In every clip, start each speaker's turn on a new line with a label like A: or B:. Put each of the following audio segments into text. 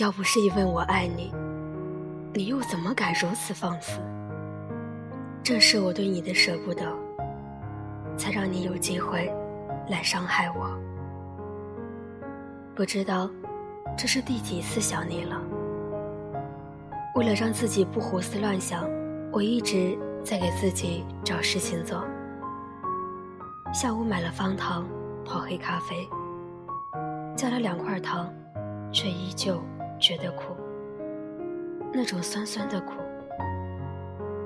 A: 要不是因为我爱你，你又怎么敢如此放肆？正是我对你的舍不得，才让你有机会来伤害我。不知道这是第几次想你了。为了让自己不胡思乱想，我一直在给自己找事情做。下午买了方糖泡黑咖啡，加了两块糖，却依旧。觉得苦，那种酸酸的苦。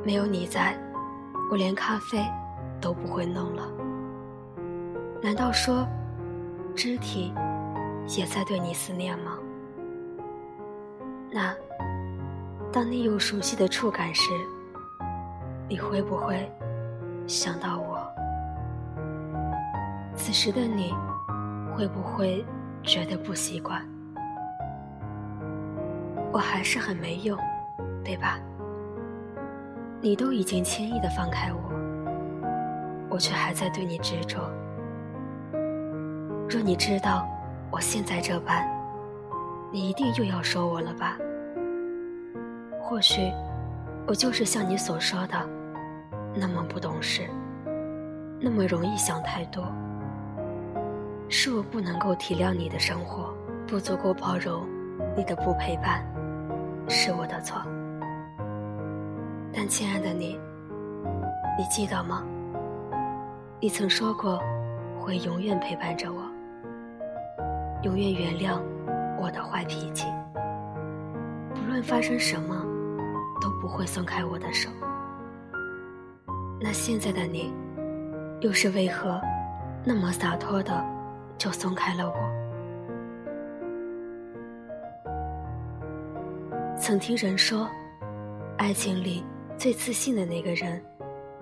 A: 没有你在，我连咖啡都不会弄了。难道说，肢体也在对你思念吗？那，当你有熟悉的触感时，你会不会想到我？此时的你，会不会觉得不习惯？我还是很没用，对吧？你都已经轻易的放开我，我却还在对你执着。若你知道我现在这般，你一定又要说我了吧？或许我就是像你所说的，那么不懂事，那么容易想太多。是我不能够体谅你的生活，不足够包容你的不陪伴。是我的错，但亲爱的你，你记得吗？你曾说过会永远陪伴着我，永远原谅我的坏脾气，不论发生什么，都不会松开我的手。那现在的你，又是为何那么洒脱的就松开了我？曾听人说，爱情里最自信的那个人，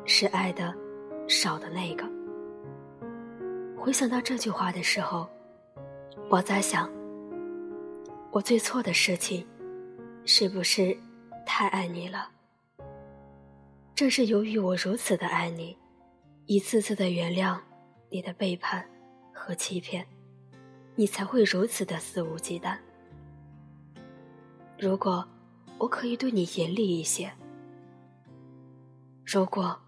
A: 是爱的少的那个。回想到这句话的时候，我在想，我最错的事情，是不是太爱你了？正是由于我如此的爱你，一次次的原谅你的背叛和欺骗，你才会如此的肆无忌惮。如果我可以对你严厉一些，如果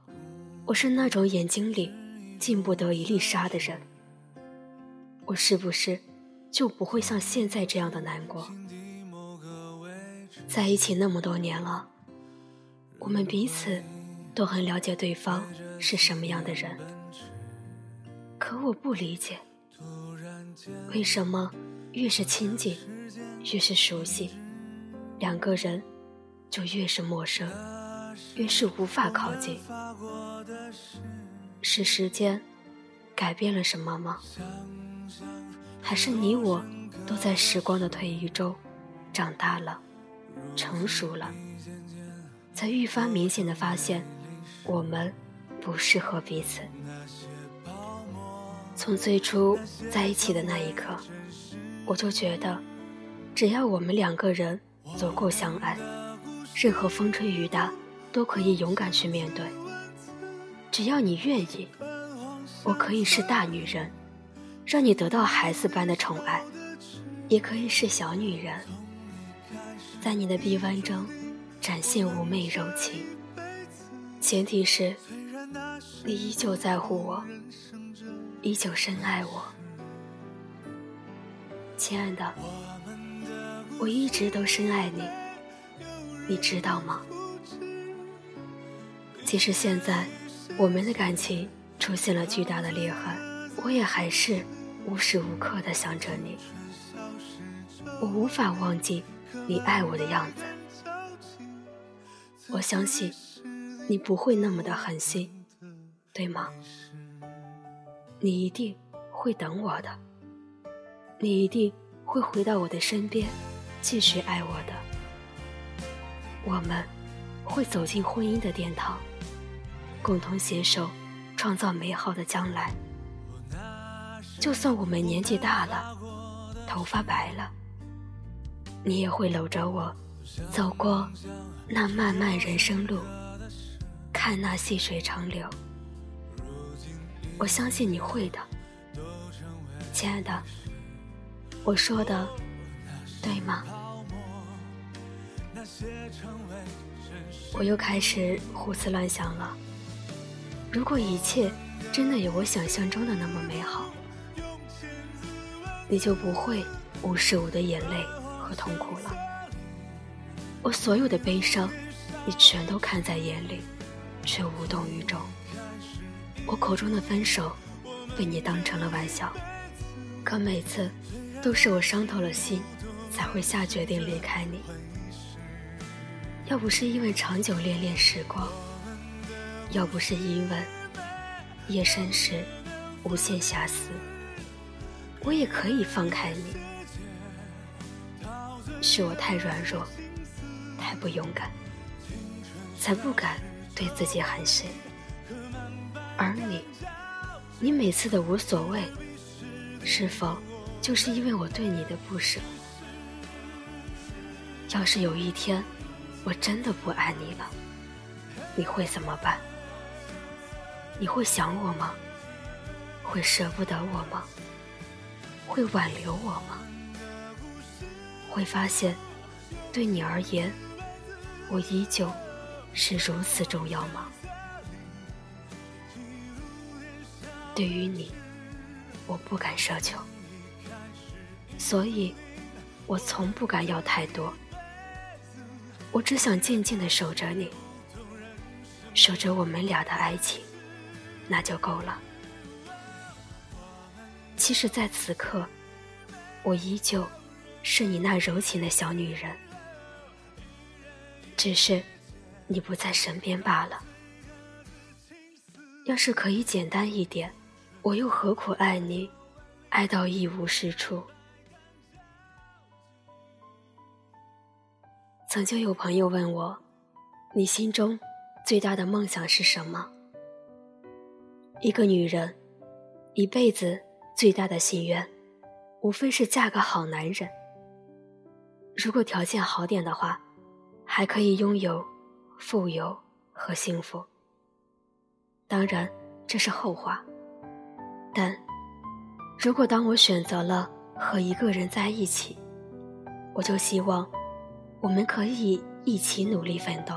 A: 我是那种眼睛里进不得一粒沙的人，我是不是就不会像现在这样的难过？在一起那么多年了，我们彼此都很了解对方是什么样的人，可我不理解，为什么越是亲近，越是熟悉。两个人就越是陌生，越是无法靠近。是时间改变了什么吗？还是你我都在时光的推移中长大了、成熟了，才愈发明显的发现我们不适合彼此？从最初在一起的那一刻，我就觉得，只要我们两个人。足够相爱，任何风吹雨打都可以勇敢去面对。只要你愿意，我可以是大女人，让你得到孩子般的宠爱；也可以是小女人，在你的臂弯中展现妩媚柔情。前提是，你依旧在乎我，依旧深爱我，亲爱的。我一直都深爱你，你知道吗？即使现在我们的感情出现了巨大的裂痕，我也还是无时无刻的想着你。我无法忘记你爱我的样子。我相信你不会那么的狠心，对吗？你一定会等我的，你一定会回到我的身边。继续爱我的，我们会走进婚姻的殿堂，共同携手创造美好的将来。就算我们年纪大了，头发白了，你也会搂着我，走过那漫漫人生路，看那细水长流。我相信你会的，亲爱的，我说的对吗？我又开始胡思乱想了。如果一切真的有我想象中的那么美好，你就不会无视我的眼泪和痛苦了。我所有的悲伤，你全都看在眼里，却无动于衷。我口中的分手，被你当成了玩笑，可每次都是我伤透了心，才会下决定离开你。要不是因为长久恋恋时光，要不是因为夜深时无限遐思，我也可以放开你。是我太软弱，太不勇敢，才不敢对自己狠心。而你，你每次的无所谓，是否就是因为我对你的不舍？要是有一天我真的不爱你了，你会怎么办？你会想我吗？会舍不得我吗？会挽留我吗？会发现，对你而言，我依旧是如此重要吗？对于你，我不敢奢求，所以，我从不敢要太多。我只想静静的守着你，守着我们俩的爱情，那就够了。其实，在此刻，我依旧是你那柔情的小女人，只是你不在身边罢了。要是可以简单一点。我又何苦爱你，爱到一无是处？曾经有朋友问我，你心中最大的梦想是什么？一个女人一辈子最大的心愿，无非是嫁个好男人。如果条件好点的话，还可以拥有富有和幸福。当然，这是后话。但，如果当我选择了和一个人在一起，我就希望我们可以一起努力奋斗，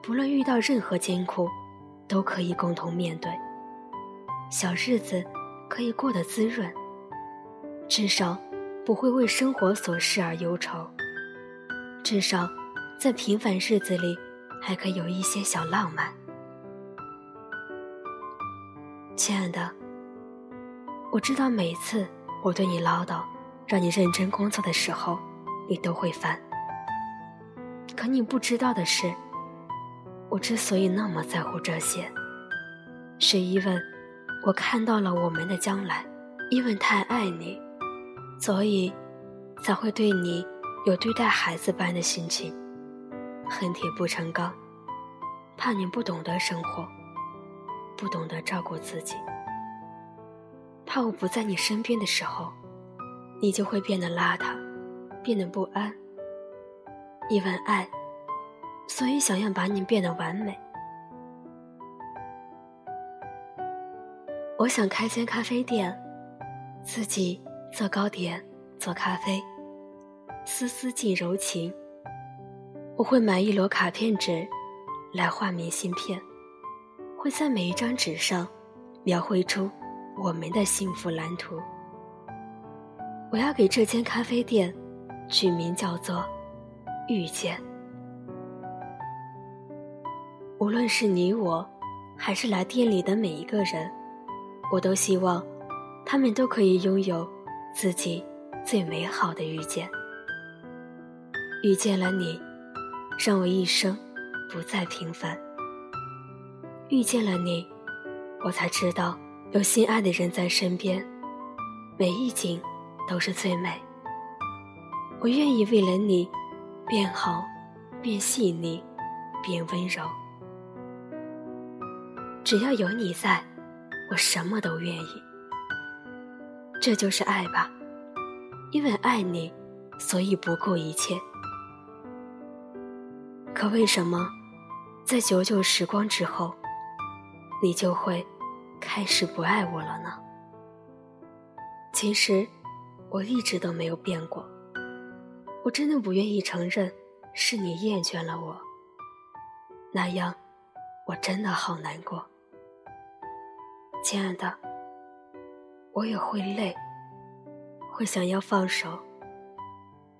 A: 不论遇到任何艰苦，都可以共同面对，小日子可以过得滋润，至少不会为生活琐事而忧愁，至少在平凡日子里还可以有一些小浪漫。亲爱的，我知道每次我对你唠叨，让你认真工作的时候，你都会烦。可你不知道的是，我之所以那么在乎这些，是因为我看到了我们的将来，因为太爱你，所以才会对你有对待孩子般的心情，恨铁不成钢，怕你不懂得生活。不懂得照顾自己，怕我不在你身边的时候，你就会变得邋遢，变得不安。因为爱，所以想要把你变得完美。我想开间咖啡店，自己做糕点，做咖啡，丝丝尽柔情。我会买一摞卡片纸，来画明信片。会在每一张纸上描绘出我们的幸福蓝图。我要给这间咖啡店取名叫做“遇见”。无论是你我，还是来店里的每一个人，我都希望他们都可以拥有自己最美好的遇见。遇见了你，让我一生不再平凡。遇见了你，我才知道有心爱的人在身边，每一景都是最美。我愿意为了你变好，变细腻，变温柔。只要有你在，我什么都愿意。这就是爱吧，因为爱你，所以不顾一切。可为什么，在久久时光之后？你就会开始不爱我了呢？其实我一直都没有变过，我真的不愿意承认
B: 是你厌倦了我，那样我真的好难过。亲爱的，我也会累，会想要放手，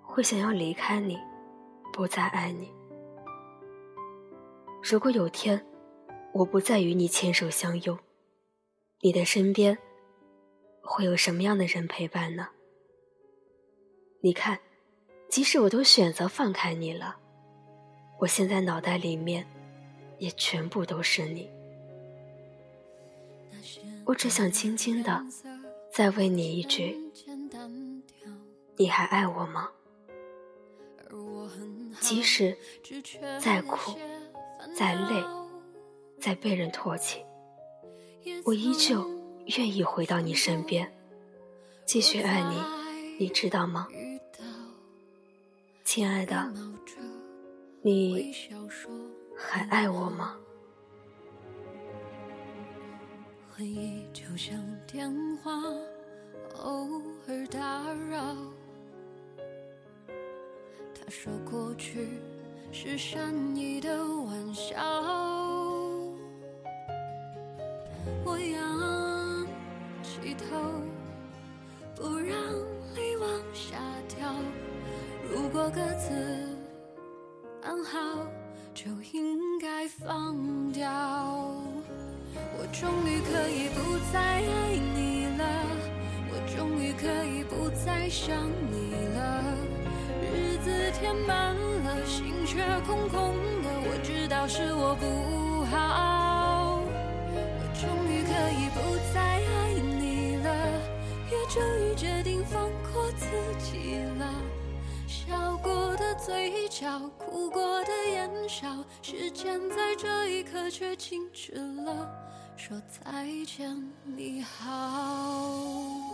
B: 会想要离开你，不再爱你。如果有天我不再与你牵手相拥，你的身边会有什么样的人陪伴呢？你看，即使我都选择放开你了，我现在脑袋里面也全部都是你。我只想轻轻的再问你一句：你还爱我吗？即使再苦、再累、再被人唾弃，我依旧愿意回到你身边，继续爱你，你知道吗？亲爱的，你还爱我吗？回忆就像电话，偶尔打扰。他说过去是善意的玩笑。我仰起头，不让泪往下掉。如果各自安好，就应该放掉。我终于可以不再爱你了，我终于可以不再想你了。日子填满了，心却空空的，我知道是我不好。嘴角，哭过的眼梢，时间在这一刻却静止了。说再见，你好。